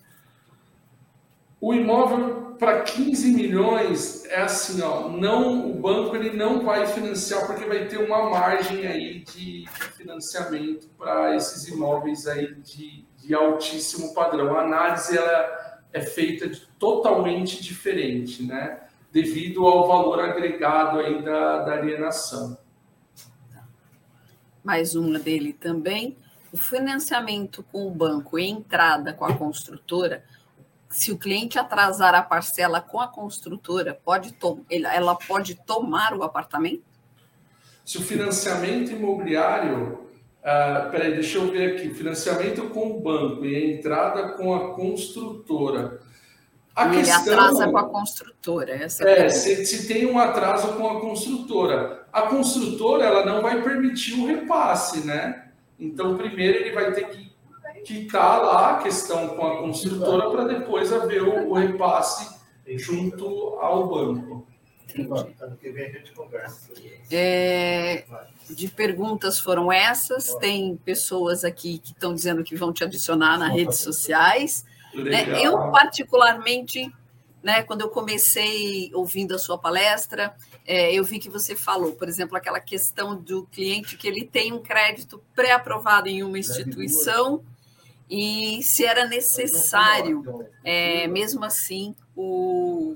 O imóvel para 15 milhões é assim, ó, não o banco ele não vai financiar porque vai ter uma margem aí de financiamento para esses imóveis aí de, de altíssimo padrão. A análise ela é feita de, totalmente diferente, né? Devido ao valor agregado aí da, da alienação. Mais uma dele também. O financiamento com o banco e entrada com a construtora se o cliente atrasar a parcela com a construtora, pode ela pode tomar o apartamento? Se o financiamento imobiliário, uh, peraí, deixa eu ver aqui, financiamento com o banco e a entrada com a construtora. A e questão, ele atrasa com a construtora. Essa é, é se, se tem um atraso com a construtora. A construtora ela não vai permitir o repasse, né? Então, primeiro ele vai ter que que está lá a questão com a construtora para depois haver o, o, repasse junto ao banco. É, de perguntas foram essas. Tem pessoas aqui que estão dizendo que vão te adicionar nas redes sociais. Né? Eu, particularmente, né, quando eu comecei ouvindo a sua palestra, é, eu vi que você falou, por exemplo, aquela questão do cliente que ele tem um crédito pré-aprovado em uma instituição e se era necessário, é, mesmo assim, o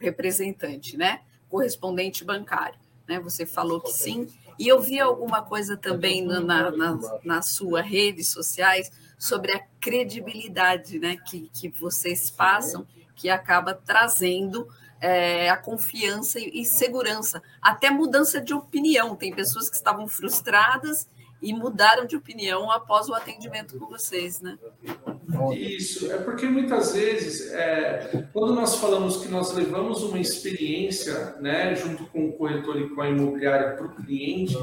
representante, né? Correspondente bancário. Né? Você falou que sim. E eu vi alguma coisa também na, na, na sua redes sociais sobre a credibilidade né? que, que vocês passam, que acaba trazendo é, a confiança e, e segurança, até mudança de opinião. Tem pessoas que estavam frustradas e mudaram de opinião após o atendimento com vocês, né? Isso, é porque muitas vezes, é, quando nós falamos que nós levamos uma experiência, né, junto com o corretor e com a imobiliária para o cliente,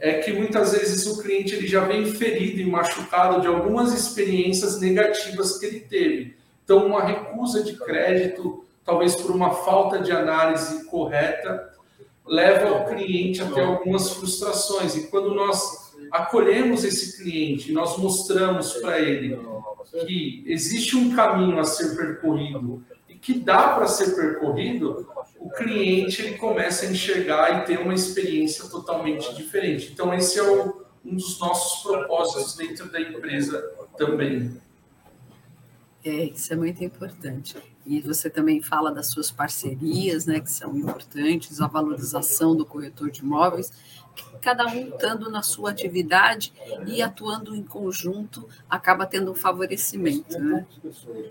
é que muitas vezes o cliente ele já vem ferido e machucado de algumas experiências negativas que ele teve. Então, uma recusa de crédito, talvez por uma falta de análise correta, leva o cliente a ter algumas frustrações. E quando nós acolhemos esse cliente, nós mostramos para ele que existe um caminho a ser percorrido e que dá para ser percorrido, o cliente ele começa a enxergar e ter uma experiência totalmente diferente. Então, esse é o, um dos nossos propósitos dentro da empresa também. É, isso é muito importante. E você também fala das suas parcerias, né, que são importantes, a valorização do corretor de imóveis, cada um estando na sua atividade e atuando em conjunto, acaba tendo um favorecimento, né?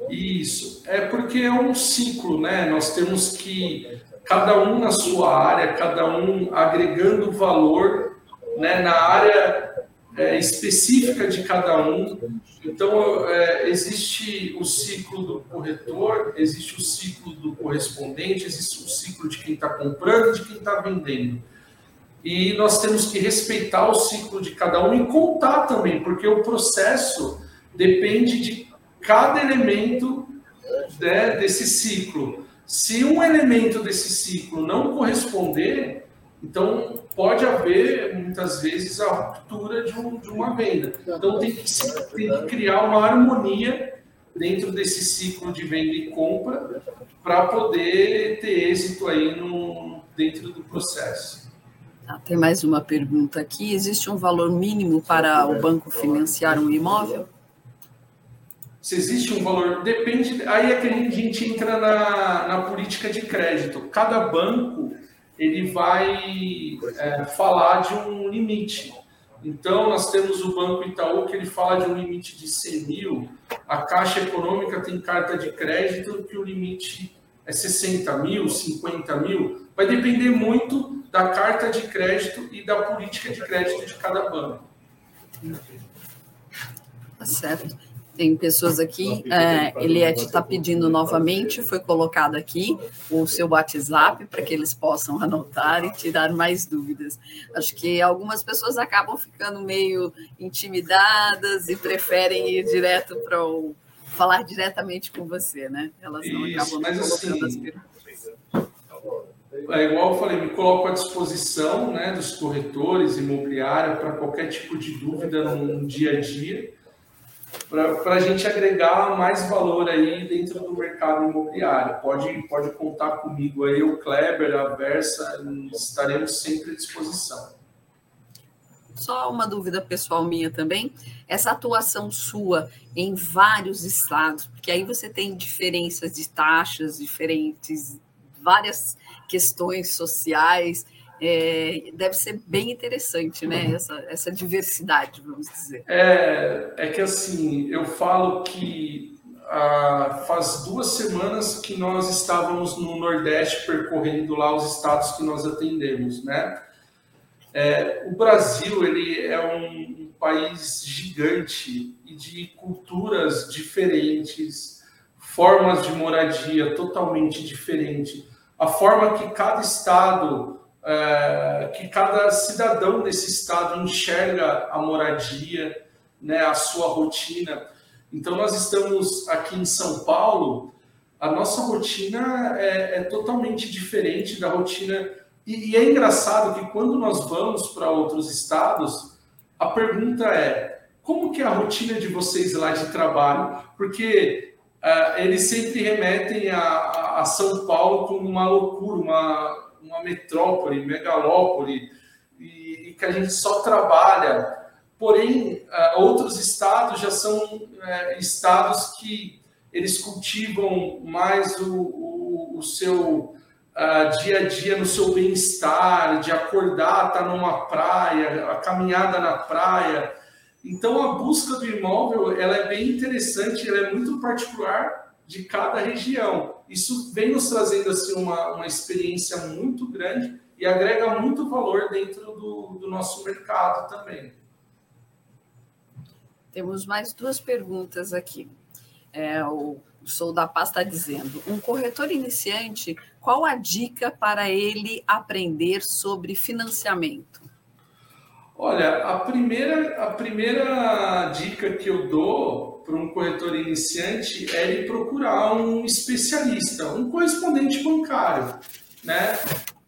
Isso, é porque é um ciclo, né? Nós temos que cada um na sua área, cada um agregando valor, né, na área é, específica de cada um. Então, é, existe o ciclo do corretor, existe o ciclo do correspondente, existe o ciclo de quem está comprando e de quem está vendendo. E nós temos que respeitar o ciclo de cada um e contar também, porque o processo depende de cada elemento né, desse ciclo. Se um elemento desse ciclo não corresponder, então pode haver, muitas vezes, a ruptura de, um, de uma venda. Então, tem que, tem que criar uma harmonia dentro desse ciclo de venda e compra para poder ter êxito aí no, dentro do processo. Ah, tem mais uma pergunta aqui. Existe um valor mínimo para o banco financiar um imóvel? Se existe um valor, depende. Aí é que a gente entra na, na política de crédito. Cada banco ele vai é, falar de um limite. Então, nós temos o Banco Itaú, que ele fala de um limite de 100 mil. A Caixa Econômica tem carta de crédito que o limite é 60 mil, 50 mil. Vai depender muito da carta de crédito e da política de crédito de cada banco. Tá certo. Tem pessoas aqui, é, Eliette está pedindo novamente, foi colocado aqui o seu WhatsApp para que eles possam anotar e tirar mais dúvidas. Acho que algumas pessoas acabam ficando meio intimidadas e preferem ir direto para o falar diretamente com você, né? Elas não Isso, acabam mas colocando assim, as. É igual eu falei, me coloco à disposição né, dos corretores imobiliários para qualquer tipo de dúvida no dia a dia para a gente agregar mais valor aí dentro do mercado imobiliário. Pode, pode contar comigo aí, o Kleber, a Versa, estaremos sempre à disposição. Só uma dúvida pessoal minha também. Essa atuação sua em vários estados, porque aí você tem diferenças de taxas diferentes, várias questões sociais é, deve ser bem interessante, né? Essa, essa diversidade, vamos dizer. É, é que assim, eu falo que ah, faz duas semanas que nós estávamos no Nordeste percorrendo lá os estados que nós atendemos, né? É, o Brasil ele é um, país gigante e de culturas diferentes, formas de moradia totalmente diferentes. A forma que cada estado é, que cada cidadão desse estado enxerga a moradia, né, a sua rotina. Então, nós estamos aqui em São Paulo, a nossa rotina é, é totalmente diferente da rotina. E, e, é engraçado que quando nós vamos para outros estados, a pergunta é: como que é a rotina de vocês lá de trabalho? Porque uh, eles sempre remetem a, a São Paulo como uma loucura, uma, uma metrópole, megalópole, e, e que a gente só trabalha. Porém, uh, outros estados já são uh, estados que eles cultivam mais o, o, o seu uh, dia a dia no seu bem-estar, de acordar, estar tá numa praia, a caminhada na praia. Então, a busca do imóvel ela é bem interessante, ela é muito particular de cada região. Isso vem nos trazendo assim, uma, uma experiência muito grande e agrega muito valor dentro do, do nosso mercado também. Temos mais duas perguntas aqui. É, o Sou da Paz está dizendo: um corretor iniciante, qual a dica para ele aprender sobre financiamento? Olha, a primeira, a primeira dica que eu dou para um corretor iniciante é ele procurar um especialista, um correspondente bancário, né?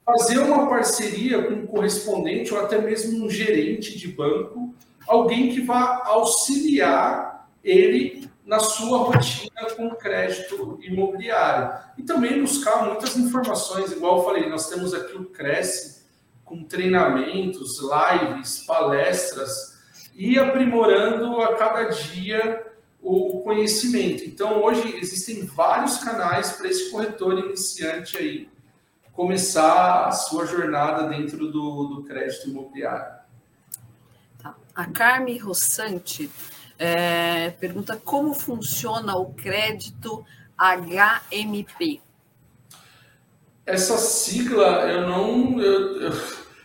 Fazer uma parceria com um correspondente ou até mesmo um gerente de banco, alguém que vá auxiliar ele na sua rotina com crédito imobiliário. E também buscar muitas informações, igual eu falei, nós temos aqui o Cresce, com treinamentos, lives, palestras, e aprimorando a cada dia o conhecimento. Então, hoje existem vários canais para esse corretor iniciante aí começar a sua jornada dentro do, do crédito imobiliário. Tá. A Carme Rossante é, pergunta como funciona o crédito HMP. Essa sigla eu não. Eu, eu,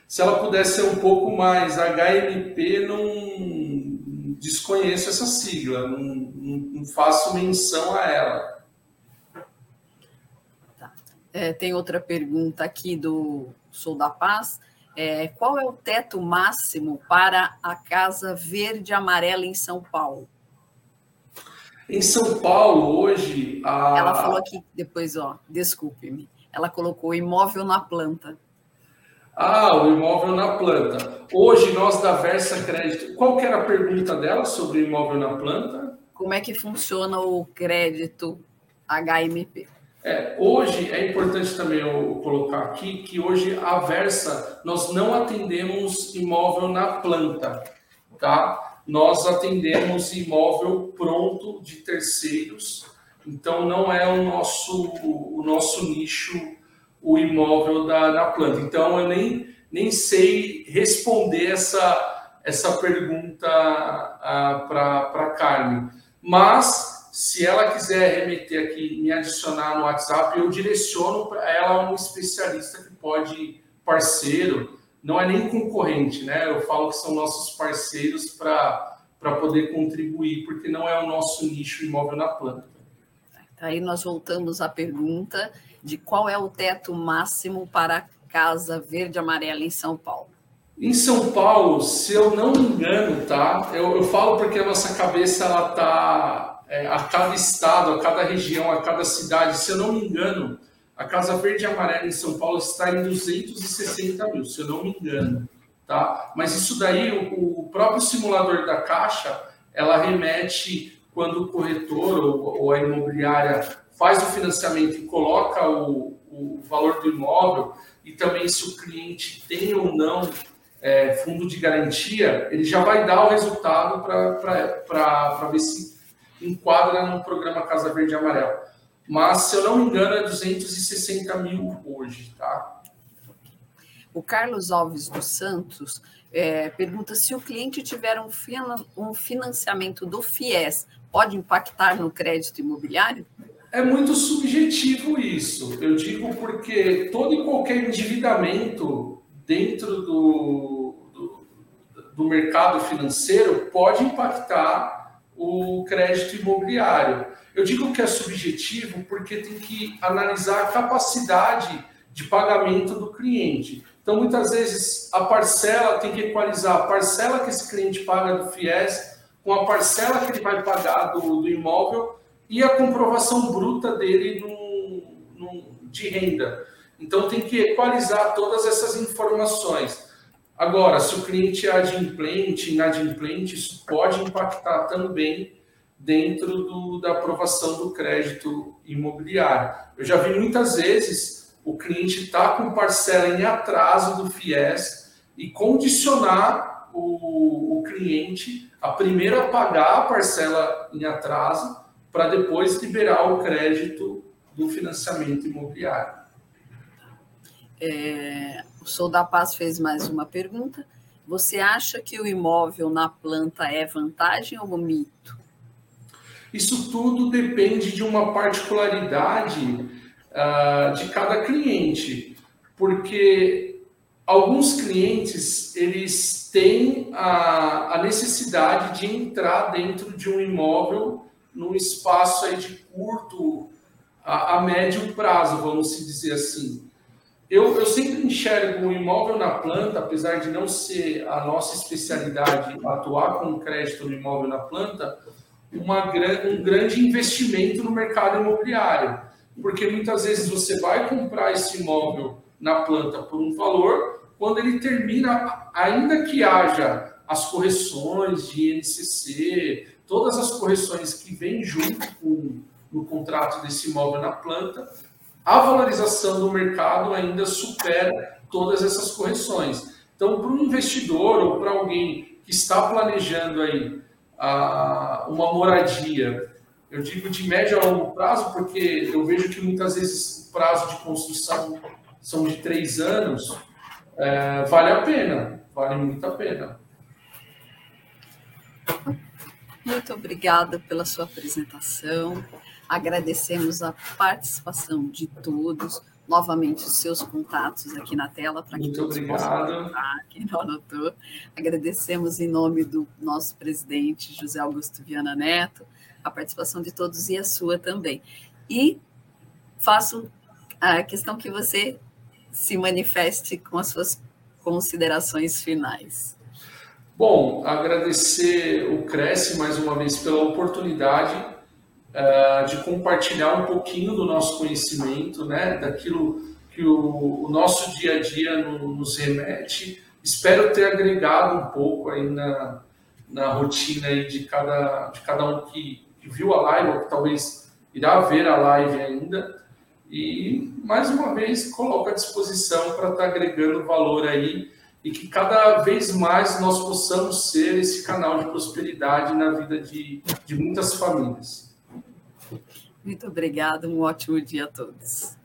se ela pudesse ser um pouco mais HMP, não desconheço essa sigla, não, não, não faço menção a ela. Tá. É, tem outra pergunta aqui do Sou da Paz. É, qual é o teto máximo para a Casa Verde Amarela em São Paulo? Em São Paulo, hoje. A... Ela falou aqui depois, ó, desculpe-me. Ela colocou imóvel na planta. Ah, o imóvel na planta. Hoje, nós da Versa Crédito. Qual que era a pergunta dela sobre o imóvel na planta? Como é que funciona o crédito HMP? É, hoje é importante também eu colocar aqui que hoje a Versa nós não atendemos imóvel na planta, tá? Nós atendemos imóvel pronto de terceiros, então não é o nosso o nosso nicho o imóvel da, da planta. Então eu nem nem sei responder essa essa pergunta ah, para Carmen, mas se ela quiser remeter aqui, me adicionar no WhatsApp, eu direciono para ela um especialista que pode, parceiro, não é nem concorrente, né? Eu falo que são nossos parceiros para poder contribuir, porque não é o nosso nicho imóvel na planta. Aí nós voltamos à pergunta de qual é o teto máximo para a Casa Verde Amarela em São Paulo. Em São Paulo, se eu não me engano, tá? Eu, eu falo porque a nossa cabeça ela tá é, a cada estado, a cada região, a cada cidade. Se eu não me engano, a Casa Verde e Amarela em São Paulo está em 260 mil, se eu não me engano. Tá? Mas isso daí, o, o próprio simulador da Caixa, ela remete quando o corretor ou, ou a imobiliária faz o financiamento e coloca o, o valor do imóvel e também se o cliente tem ou não é, fundo de garantia, ele já vai dar o resultado para ver se enquadra no programa Casa Verde e Amarelo. Mas, se eu não me engano, é 260 mil hoje, tá? O Carlos Alves dos Santos é, pergunta se o cliente tiver um, um financiamento do FIES, pode impactar no crédito imobiliário? É muito subjetivo isso. Eu digo porque todo e qualquer endividamento dentro do, do, do mercado financeiro pode impactar o crédito imobiliário. Eu digo que é subjetivo porque tem que analisar a capacidade de pagamento do cliente. Então, muitas vezes, a parcela tem que equalizar a parcela que esse cliente paga do FIES com a parcela que ele vai pagar do, do imóvel e a comprovação bruta dele no, no, de renda. Então, tem que equalizar todas essas informações. Agora, se o cliente é adimplente, inadimplente, isso pode impactar também dentro do, da aprovação do crédito imobiliário. Eu já vi muitas vezes o cliente estar tá com parcela em atraso do FIES e condicionar o, o cliente a primeiro a pagar a parcela em atraso para depois liberar o crédito do financiamento imobiliário. É, o Sou da Paz fez mais uma pergunta. Você acha que o imóvel na planta é vantagem ou mito? Isso tudo depende de uma particularidade uh, de cada cliente, porque alguns clientes eles têm a, a necessidade de entrar dentro de um imóvel num espaço aí de curto a, a médio prazo, vamos dizer assim. Eu, eu sempre enxergo o imóvel na planta, apesar de não ser a nossa especialidade atuar com crédito no imóvel na planta, uma, um grande investimento no mercado imobiliário. Porque muitas vezes você vai comprar esse imóvel na planta por um valor, quando ele termina, ainda que haja as correções de INCC, todas as correções que vêm junto com contrato desse imóvel na planta, a valorização do mercado ainda supera todas essas correções. Então, para um investidor ou para alguém que está planejando aí a, uma moradia, eu digo de médio a longo prazo, porque eu vejo que muitas vezes o prazo de construção são de três anos, é, vale a pena, vale muito a pena. Muito obrigada pela sua apresentação. Agradecemos a participação de todos. Novamente, os seus contatos aqui na tela para que todos obrigado. possam contar, quem não anotou. Agradecemos em nome do nosso presidente, José Augusto Viana Neto, a participação de todos e a sua também. E faço a questão que você se manifeste com as suas considerações finais. Bom, agradecer o Cresce mais uma vez pela oportunidade uh, de compartilhar um pouquinho do nosso conhecimento, né, daquilo que o, o nosso dia a dia no, nos remete. Espero ter agregado um pouco aí na, na rotina aí de, cada, de cada um que, que viu a live, ou que talvez irá ver a live ainda. E, mais uma vez, coloco à disposição para estar tá agregando valor aí e que cada vez mais nós possamos ser esse canal de prosperidade na vida de, de muitas famílias. Muito obrigada, um ótimo dia a todos.